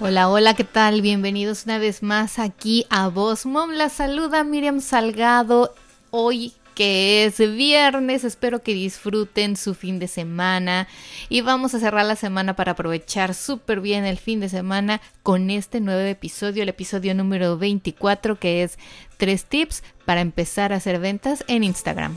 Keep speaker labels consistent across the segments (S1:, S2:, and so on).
S1: Hola, hola, ¿qué tal? Bienvenidos una vez más aquí a Voz Mom. La saluda Miriam Salgado. Hoy que es viernes, espero que disfruten su fin de semana y vamos a cerrar la semana para aprovechar súper bien el fin de semana con este nuevo episodio, el episodio número 24 que es tres tips para empezar a hacer ventas en Instagram.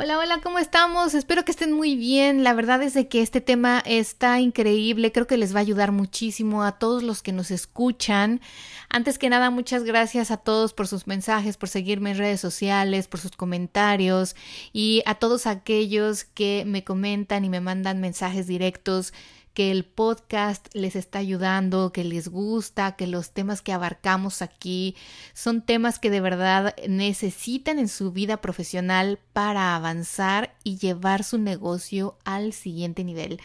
S1: Hola, hola, ¿cómo estamos? Espero que estén muy bien. La verdad es de que este tema está increíble. Creo que les va a ayudar muchísimo a todos los que nos escuchan. Antes que nada, muchas gracias a todos por sus mensajes, por seguirme en redes sociales, por sus comentarios y a todos aquellos que me comentan y me mandan mensajes directos que el podcast les está ayudando, que les gusta, que los temas que abarcamos aquí son temas que de verdad necesitan en su vida profesional para avanzar y llevar su negocio al siguiente nivel.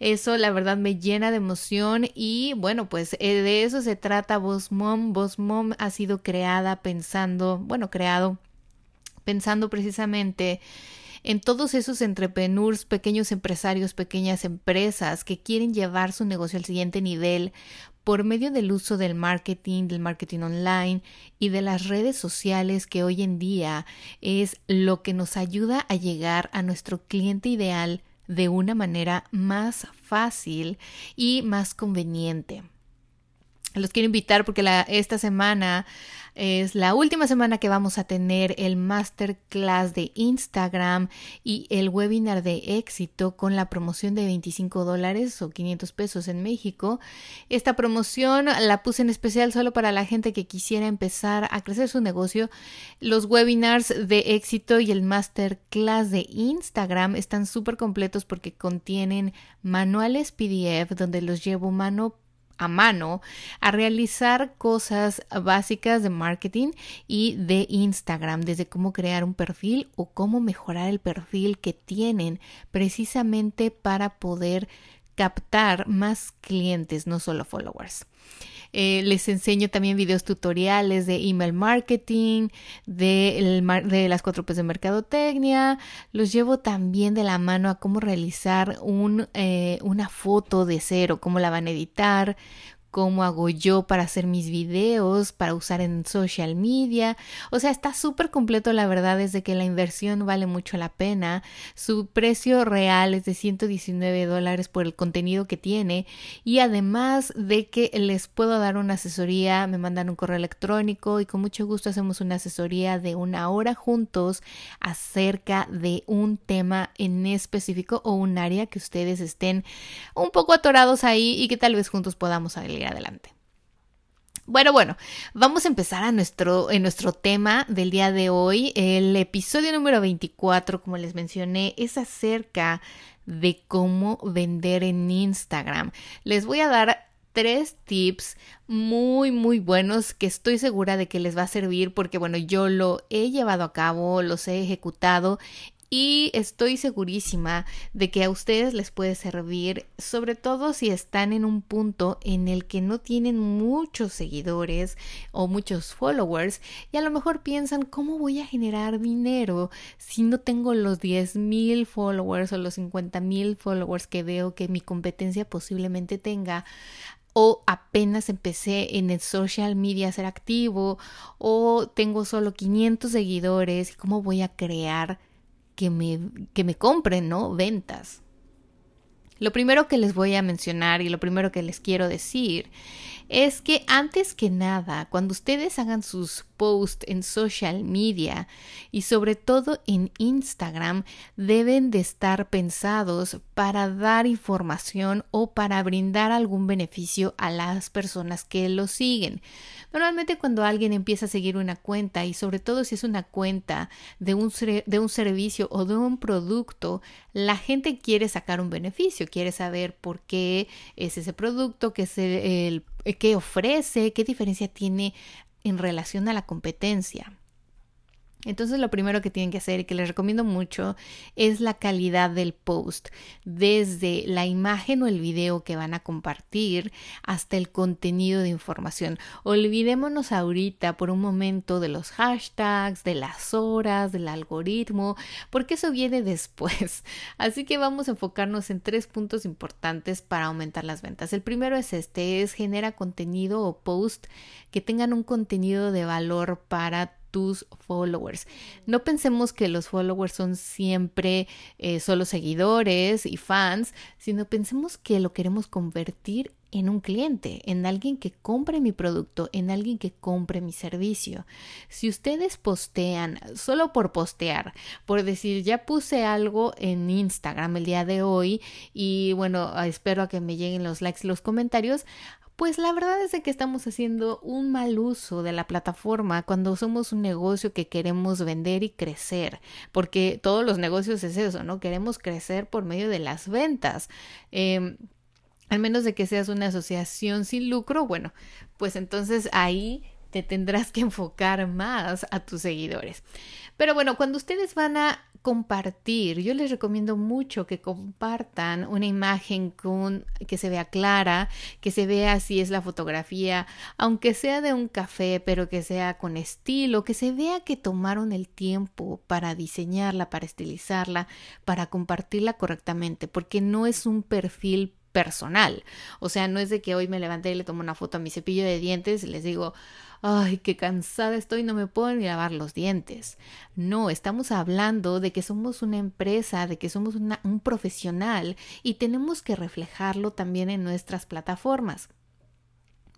S1: Eso la verdad me llena de emoción y bueno, pues eh, de eso se trata Boss Mom. Mom ha sido creada pensando, bueno, creado pensando precisamente en todos esos entrepreneurs, pequeños empresarios, pequeñas empresas que quieren llevar su negocio al siguiente nivel por medio del uso del marketing, del marketing online y de las redes sociales que hoy en día es lo que nos ayuda a llegar a nuestro cliente ideal de una manera más fácil y más conveniente. Los quiero invitar porque esta semana es la última semana que vamos a tener el masterclass de Instagram y el webinar de éxito con la promoción de 25 dólares o 500 pesos en México. Esta promoción la puse en especial solo para la gente que quisiera empezar a crecer su negocio. Los webinars de éxito y el masterclass de Instagram están súper completos porque contienen manuales PDF donde los llevo mano a mano a realizar cosas básicas de marketing y de Instagram, desde cómo crear un perfil o cómo mejorar el perfil que tienen precisamente para poder captar más clientes, no solo followers. Eh, les enseño también videos tutoriales de email marketing, de, las cuatro P's de mercadotecnia. Los llevo también de la mano a cómo realizar un, eh, una foto de cero, cómo la van a editar, cómo hago yo para hacer mis videos, para usar en social media. O sea, está súper completo, la verdad es de que la inversión vale mucho la pena. Su precio real es de 119 dólares por el contenido que tiene y además de que les puedo dar una asesoría, me mandan un correo electrónico y con mucho gusto hacemos una asesoría de una hora juntos acerca de un tema en específico o un área que ustedes estén un poco atorados ahí y que tal vez juntos podamos salir adelante. Bueno, bueno, vamos a empezar a nuestro, en nuestro tema del día de hoy. El episodio número 24, como les mencioné, es acerca de cómo vender en Instagram. Les voy a dar tres tips muy muy buenos que estoy segura de que les va a servir porque bueno yo lo he llevado a cabo, los he ejecutado y estoy segurísima de que a ustedes les puede servir, sobre todo si están en un punto en el que no tienen muchos seguidores o muchos followers y a lo mejor piensan cómo voy a generar dinero si no tengo los 10 mil followers o los 50 mil followers que veo que mi competencia posiblemente tenga o apenas empecé en el social media a ser activo o tengo solo 500 seguidores, ¿cómo voy a crear que me, que me compren, ¿no? Ventas. Lo primero que les voy a mencionar y lo primero que les quiero decir es que antes que nada, cuando ustedes hagan sus posts en social media y sobre todo en Instagram, deben de estar pensados para dar información o para brindar algún beneficio a las personas que lo siguen. Normalmente cuando alguien empieza a seguir una cuenta y sobre todo si es una cuenta de un, de un servicio o de un producto, la gente quiere sacar un beneficio, quiere saber por qué es ese producto, qué, es el, qué ofrece, qué diferencia tiene en relación a la competencia. Entonces lo primero que tienen que hacer y que les recomiendo mucho es la calidad del post, desde la imagen o el video que van a compartir hasta el contenido de información. Olvidémonos ahorita por un momento de los hashtags, de las horas, del algoritmo, porque eso viene después. Así que vamos a enfocarnos en tres puntos importantes para aumentar las ventas. El primero es este, es genera contenido o post que tengan un contenido de valor para tus followers. No pensemos que los followers son siempre eh, solo seguidores y fans, sino pensemos que lo queremos convertir en un cliente, en alguien que compre mi producto, en alguien que compre mi servicio. Si ustedes postean solo por postear, por decir, ya puse algo en Instagram el día de hoy y bueno, espero a que me lleguen los likes y los comentarios, pues la verdad es que estamos haciendo un mal uso de la plataforma cuando somos un negocio que queremos vender y crecer, porque todos los negocios es eso, ¿no? Queremos crecer por medio de las ventas. Eh, al menos de que seas una asociación sin lucro, bueno, pues entonces ahí te tendrás que enfocar más a tus seguidores. Pero bueno, cuando ustedes van a compartir, yo les recomiendo mucho que compartan una imagen con que se vea clara, que se vea si es la fotografía, aunque sea de un café, pero que sea con estilo, que se vea que tomaron el tiempo para diseñarla, para estilizarla, para compartirla correctamente, porque no es un perfil personal. O sea, no es de que hoy me levanté y le tomo una foto a mi cepillo de dientes y les digo, ay, qué cansada estoy, no me puedo ni lavar los dientes. No, estamos hablando de que somos una empresa, de que somos un profesional y tenemos que reflejarlo también en nuestras plataformas.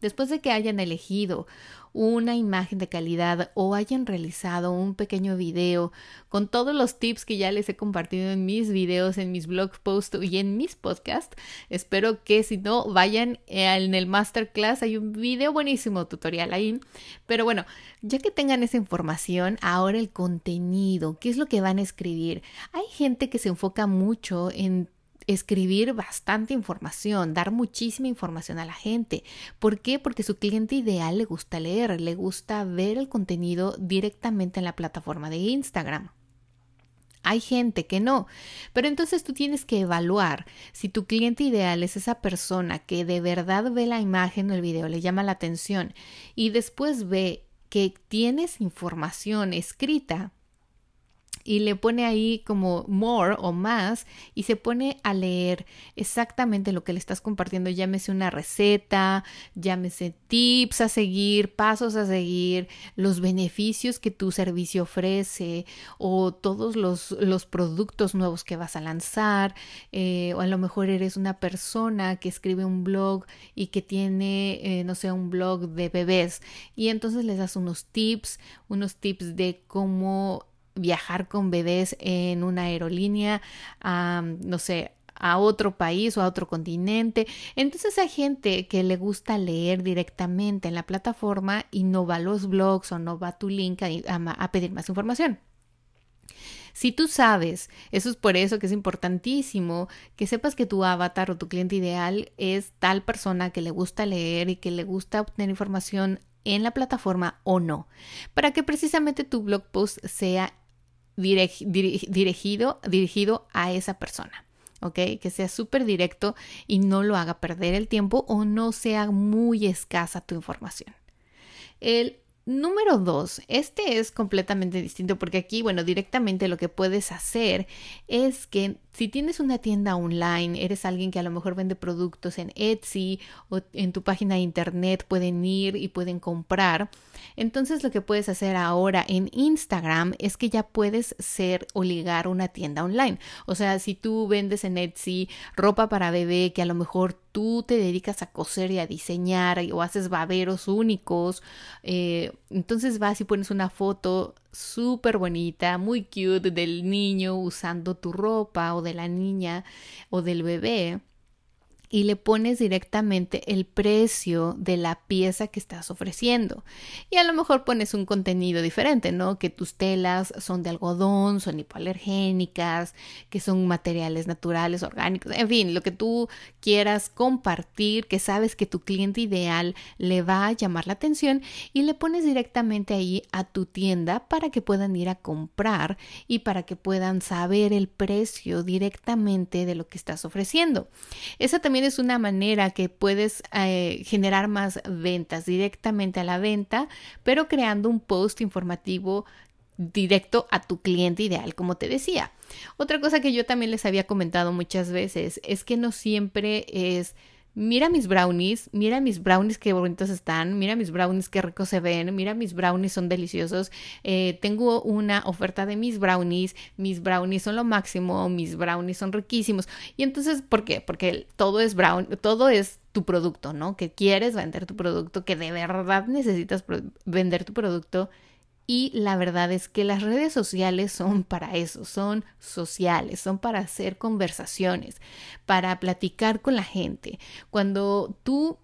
S1: Después de que hayan elegido una imagen de calidad o hayan realizado un pequeño video con todos los tips que ya les he compartido en mis videos, en mis blog posts y en mis podcasts, espero que si no vayan en el masterclass, hay un video buenísimo tutorial ahí. Pero bueno, ya que tengan esa información, ahora el contenido, ¿qué es lo que van a escribir? Hay gente que se enfoca mucho en escribir bastante información, dar muchísima información a la gente. ¿Por qué? Porque su cliente ideal le gusta leer, le gusta ver el contenido directamente en la plataforma de Instagram. Hay gente que no, pero entonces tú tienes que evaluar si tu cliente ideal es esa persona que de verdad ve la imagen o el video, le llama la atención y después ve que tienes información escrita y le pone ahí como more o más y se pone a leer exactamente lo que le estás compartiendo, llámese una receta, llámese tips a seguir, pasos a seguir, los beneficios que tu servicio ofrece o todos los, los productos nuevos que vas a lanzar. Eh, o a lo mejor eres una persona que escribe un blog y que tiene, eh, no sé, un blog de bebés. Y entonces les das unos tips, unos tips de cómo viajar con bebés en una aerolínea, no sé, a otro país o a otro continente. Entonces hay gente que le gusta leer directamente en la plataforma y no va a los blogs o no va a tu link a, a pedir más información. Si tú sabes, eso es por eso que es importantísimo que sepas que tu avatar o tu cliente ideal es tal persona que le gusta leer y que le gusta obtener información en la plataforma o no, para que precisamente tu blog post sea dirigido, dirigido a esa persona. ¿ok? Que sea súper directo y no lo haga perder el tiempo o no sea muy escasa tu información. El Número dos, este es completamente distinto porque aquí, bueno, directamente lo que puedes hacer es que si tienes una tienda online, eres alguien que a lo mejor vende productos en Etsy o en tu página de internet, pueden ir y pueden comprar. Entonces lo que puedes hacer ahora en Instagram es que ya puedes ser o ligar una tienda online. O sea, si tú vendes en Etsy ropa para bebé que a lo mejor tú te dedicas a coser y a diseñar o haces baberos únicos, eh, entonces vas y pones una foto súper bonita, muy cute del niño usando tu ropa o de la niña o del bebé y le pones directamente el precio de la pieza que estás ofreciendo. Y a lo mejor pones un contenido diferente, ¿no? Que tus telas son de algodón, son hipoalergénicas, que son materiales naturales, orgánicos, en fin, lo que tú quieras compartir, que sabes que tu cliente ideal le va a llamar la atención y le pones directamente ahí a tu tienda para que puedan ir a comprar y para que puedan saber el precio directamente de lo que estás ofreciendo. Esa es una manera que puedes eh, generar más ventas directamente a la venta, pero creando un post informativo directo a tu cliente ideal, como te decía. Otra cosa que yo también les había comentado muchas veces es que no siempre es mira mis brownies, mira mis brownies qué bonitos están, mira mis brownies qué ricos se ven, mira mis brownies son deliciosos, eh, tengo una oferta de mis brownies, mis brownies son lo máximo, mis brownies son riquísimos. Y entonces, ¿por qué? Porque todo es brown, todo es tu producto, ¿no? Que quieres vender tu producto, que de verdad necesitas vender tu producto y la verdad es que las redes sociales son para eso, son sociales, son para hacer conversaciones, para platicar con la gente. Cuando tú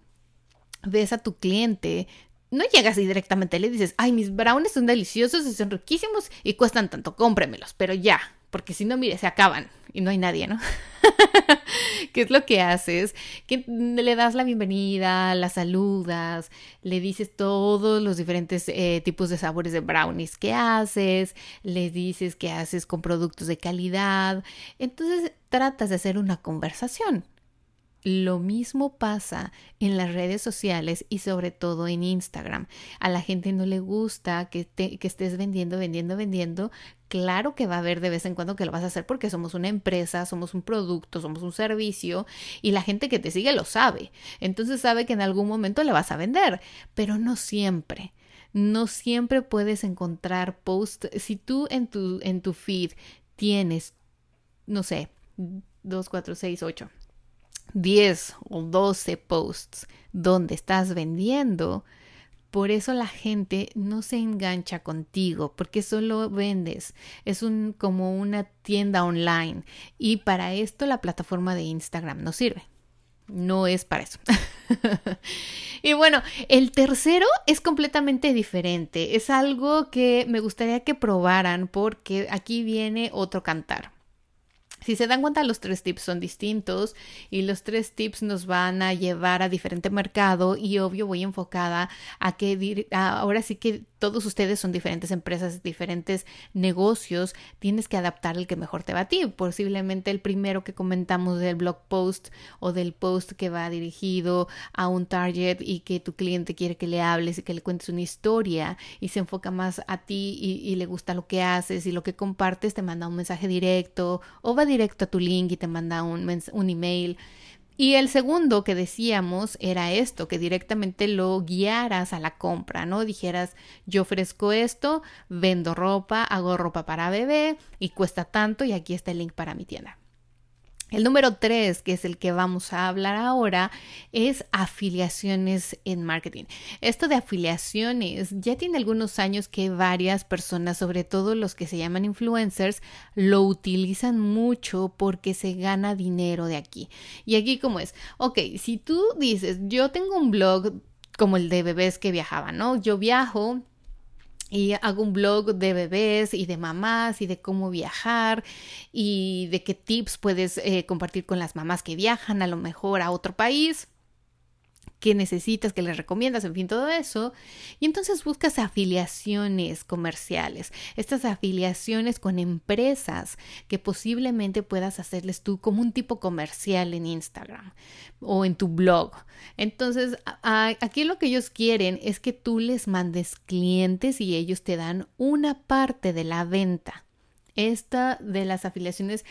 S1: ves a tu cliente, no llegas y directamente le dices, ay, mis brownies son deliciosos y son riquísimos y cuestan tanto, cómpremelos, pero ya, porque si no, mire, se acaban y no hay nadie, ¿no? ¿Qué es lo que haces? Que le das la bienvenida, la saludas, le dices todos los diferentes eh, tipos de sabores de brownies que haces, le dices que haces con productos de calidad. Entonces tratas de hacer una conversación. Lo mismo pasa en las redes sociales y sobre todo en Instagram. A la gente no le gusta que, que estés vendiendo, vendiendo, vendiendo. Claro que va a haber de vez en cuando que lo vas a hacer porque somos una empresa, somos un producto, somos un servicio y la gente que te sigue lo sabe. Entonces sabe que en algún momento le vas a vender, pero no siempre. No siempre puedes encontrar post. Si tú en tu, en tu feed tienes, no sé, 2, 4, 6, 8 10 o 12 posts donde estás vendiendo, por eso la gente no se engancha contigo, porque solo vendes. Es un, como una tienda online. Y para esto la plataforma de Instagram no sirve. No es para eso. y bueno, el tercero es completamente diferente. Es algo que me gustaría que probaran porque aquí viene otro cantar. Si se dan cuenta, los tres tips son distintos y los tres tips nos van a llevar a diferente mercado y obvio voy enfocada a que ahora sí que todos ustedes son diferentes empresas, diferentes negocios, tienes que adaptar el que mejor te va a ti. Posiblemente el primero que comentamos del blog post o del post que va dirigido a un target y que tu cliente quiere que le hables y que le cuentes una historia y se enfoca más a ti y, le gusta lo que haces y lo que compartes, te manda un mensaje directo o va directo a tu link y te manda un, un email. Y el segundo que decíamos era esto, que directamente lo guiaras a la compra, ¿no? Dijeras, yo ofrezco esto, vendo ropa, hago ropa para bebé y cuesta tanto y aquí está el link para mi tienda. El número tres, que es el que vamos a hablar ahora, es afiliaciones en marketing. Esto de afiliaciones ya tiene algunos años que varias personas, sobre todo los que se llaman influencers, lo utilizan mucho porque se gana dinero de aquí. Y aquí como es, ok, si tú dices, yo tengo un blog como el de bebés que viajaban, ¿no? Yo viajo, y hago un blog de bebés y de mamás y de cómo viajar y de qué tips puedes eh, compartir con las mamás que viajan a lo mejor a otro país qué necesitas, qué les recomiendas, en fin, todo eso. Y entonces buscas afiliaciones comerciales, estas afiliaciones con empresas que posiblemente puedas hacerles tú como un tipo comercial en Instagram o en tu blog. Entonces, aquí lo que ellos quieren es que tú les mandes clientes y ellos te dan una parte de la venta. Esta de las afiliaciones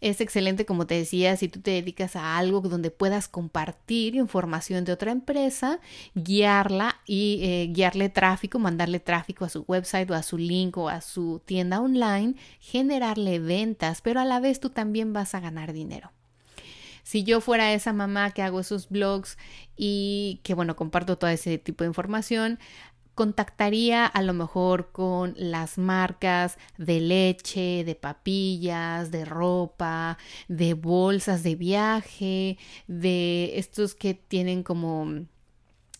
S1: es excelente, como te decía, si tú te dedicas a algo donde puedas compartir información de otra empresa, guiarla y eh, guiarle tráfico, mandarle tráfico a su website o a su link o a su tienda online, generarle ventas, pero a la vez tú también vas a ganar dinero. Si yo fuera esa mamá que hago esos blogs y que bueno, comparto todo ese tipo de información, contactaría a lo mejor con las marcas de leche, de papillas, de ropa, de bolsas de viaje, de estos que tienen como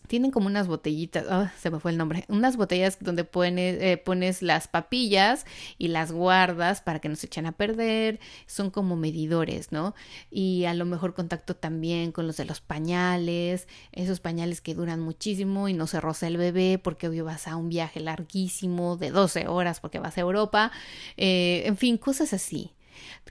S1: tienen como unas botellitas, oh, se me fue el nombre, unas botellas donde pones, eh, pones las papillas y las guardas para que no se echen a perder, son como medidores, ¿no? Y a lo mejor contacto también con los de los pañales, esos pañales que duran muchísimo y no se roza el bebé porque hoy vas a un viaje larguísimo de 12 horas porque vas a Europa, eh, en fin, cosas así.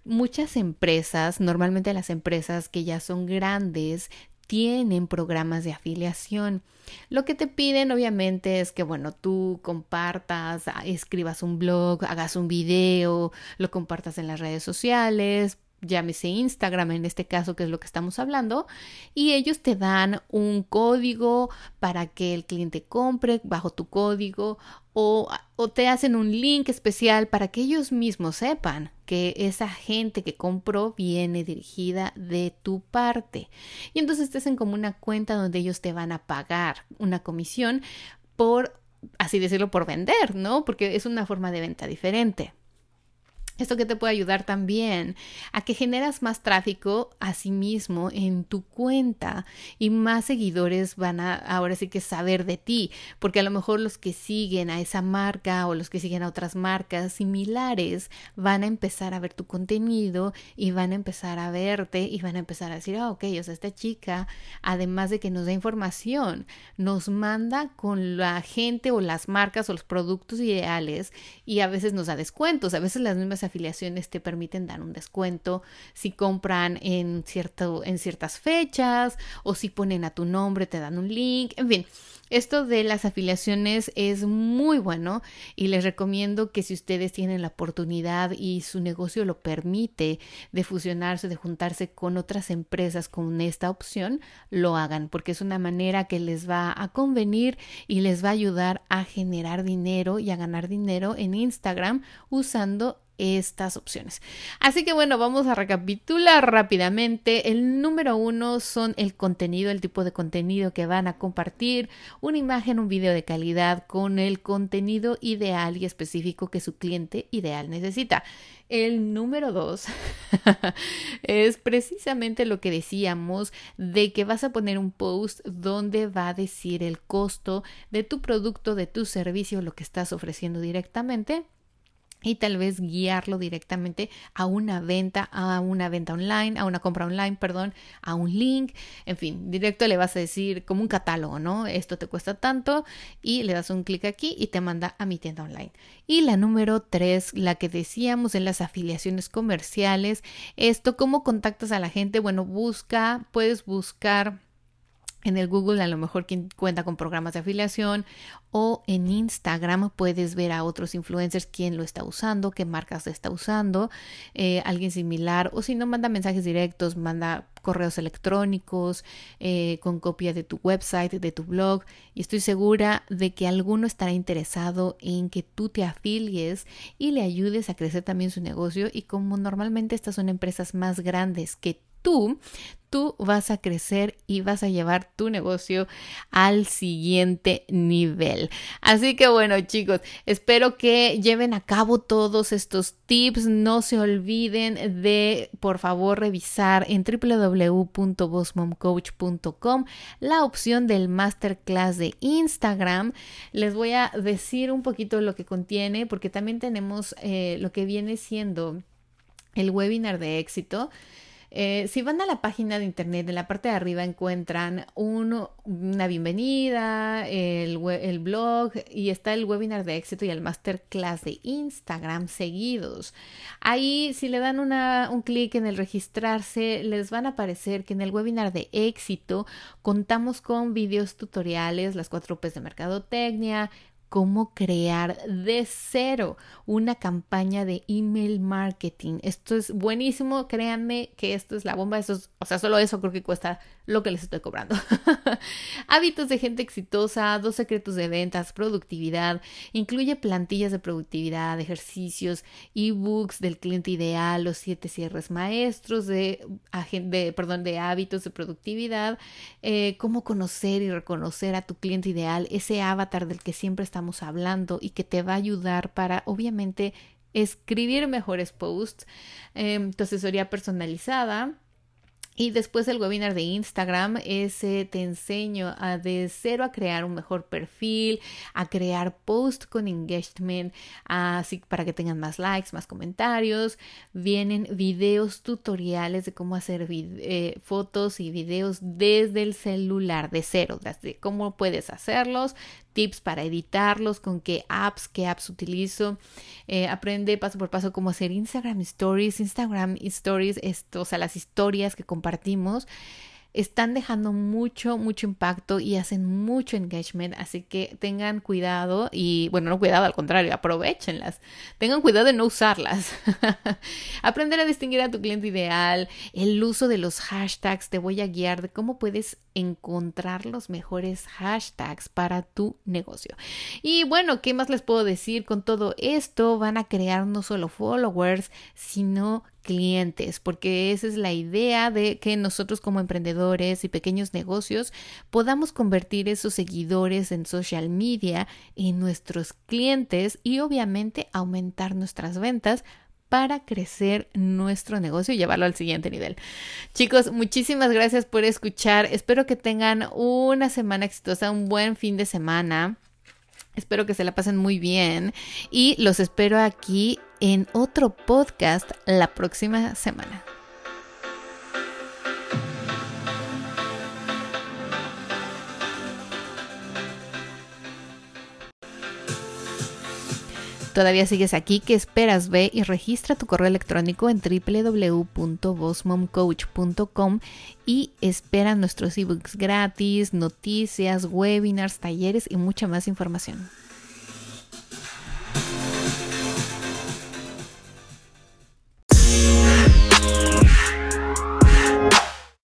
S1: Muchas empresas, normalmente las empresas que ya son grandes, tienen programas de afiliación. Lo que te piden obviamente es que, bueno, tú compartas, ah, escribas un blog, hagas un video, lo compartas en las redes sociales, llámese Instagram en este caso, que es lo que estamos hablando, y ellos te dan un código para que el cliente compre bajo tu código o, o, te hacen un link especial para que ellos mismos sepan que esa gente que compró viene dirigida de tu parte. Y entonces te hacen como una cuenta donde ellos te van a pagar una comisión por, así decirlo, por vender, ¿no? Porque es una forma de venta diferente. Esto que te puede ayudar también a que generas más tráfico a sí mismo en tu cuenta y más seguidores van a ahora sí que saber de ti, porque a lo mejor los que siguen a esa marca o los que siguen a otras marcas similares van a empezar a ver tu contenido y van a empezar a verte y van a empezar a decir, ah, ok, o sea, esta chica, además de que nos da información, nos manda con la gente o las marcas o los productos ideales y a veces nos da descuentos, a veces las mismas afiliaciones te permiten dar un descuento si compran en, cierto, en ciertas fechas o si ponen a tu nombre, te dan un link, en fin. Esto de las afiliaciones es muy bueno y les recomiendo que si ustedes tienen la oportunidad y su negocio lo permite de fusionarse, de juntarse con otras empresas con esta opción, lo hagan porque es una manera que les va a convenir y les va a ayudar a generar dinero y a ganar dinero en Instagram usando estas opciones. Así que bueno, vamos a recapitular rápidamente. El número uno son el contenido, el tipo de contenido que van a compartir, una imagen, un video de calidad con el contenido ideal y específico que su cliente ideal necesita. El número dos es precisamente lo que decíamos de que vas a poner un post donde va a decir el costo de tu producto, de tu servicio, lo que estás ofreciendo directamente y tal vez guiarlo directamente a una venta, a una venta online, a una compra online, perdón, a un link, en fin, directo le vas a decir como un catálogo, ¿no? Esto te cuesta tanto y le das un clic aquí y te manda a mi tienda online. Y la número tres, la que decíamos en las afiliaciones comerciales, esto, ¿cómo contactas a la gente? Bueno, busca, puedes buscar en el Google a lo mejor quien cuenta con programas de afiliación o en Instagram puedes ver a otros influencers quién lo está usando, qué marcas está usando, eh, alguien similar o si no manda mensajes directos, manda correos electrónicos eh, con copia de tu website, de tu blog y estoy segura de que alguno estará interesado en que tú te afilies y le ayudes a crecer también su negocio y como normalmente estas son empresas más grandes que tú, tú vas a crecer y vas a llevar tu negocio al siguiente nivel. Así que bueno chicos, espero que lleven a cabo todos estos tips. No se olviden de por favor revisar en www.bossmomcoach.com la opción del masterclass de Instagram. Les voy a decir un poquito lo que contiene porque también tenemos eh, lo que viene siendo el webinar de éxito. Eh, si van a la página de internet, en la parte de arriba encuentran una bienvenida, el, blog y está el webinar de éxito y el masterclass de Instagram seguidos. Ahí, si le dan un clic en el registrarse, les van a aparecer que en el webinar de éxito contamos con videos tutoriales, las cuatro P's de mercadotecnia, cómo crear de cero una campaña de email marketing. Esto es buenísimo, créanme que esto es la bomba, eso o sea, solo eso creo que cuesta lo que les estoy cobrando. Hábitos de gente exitosa, dos secretos de ventas, productividad, incluye plantillas de productividad, ejercicios, ebooks del cliente ideal, los siete cierres maestros de, perdón, de hábitos de productividad, eh, cómo conocer y reconocer a tu cliente ideal, ese avatar del que siempre estamos hablando y que te va a ayudar para, obviamente, escribir mejores posts, eh, tu asesoría personalizada, y después el webinar de Instagram, ese te enseño a de cero a crear un mejor perfil, a crear post con engagement, así para que tengan más likes, más comentarios. Vienen videos tutoriales de cómo hacer eh, fotos y videos desde el celular, de cero, de cómo puedes hacerlos, tips para editarlos, con qué apps, qué apps utilizo. Eh, aprende paso por paso cómo hacer Instagram Stories, Instagram Stories, o sea, las historias que compartimos están dejando mucho, mucho impacto y hacen mucho engagement, así que tengan cuidado y, bueno, no cuidado, al contrario, aprovechenlas. Tengan cuidado de no usarlas. Aprender a distinguir a tu cliente ideal, el uso de los hashtags, te voy a guiar de cómo puedes encontrar los mejores hashtags para tu negocio. Y bueno, ¿qué más les puedo decir? Con todo esto van a crear no solo followers, sino clientes, porque esa es la idea de que nosotros como emprendedores y pequeños negocios podamos convertir esos seguidores en social media en nuestros clientes y obviamente aumentar nuestras ventas para crecer nuestro negocio y llevarlo al siguiente nivel. Chicos, muchísimas gracias por escuchar. Espero que tengan una semana exitosa, un buen fin de semana. Espero que se la pasen muy bien y los espero aquí en otro podcast la próxima semana. Todavía sigues aquí, ¿qué esperas? Ve y registra tu correo electrónico en www.bossmomcoach.com y espera nuestros ebooks gratis, noticias, webinars, talleres y mucha más información.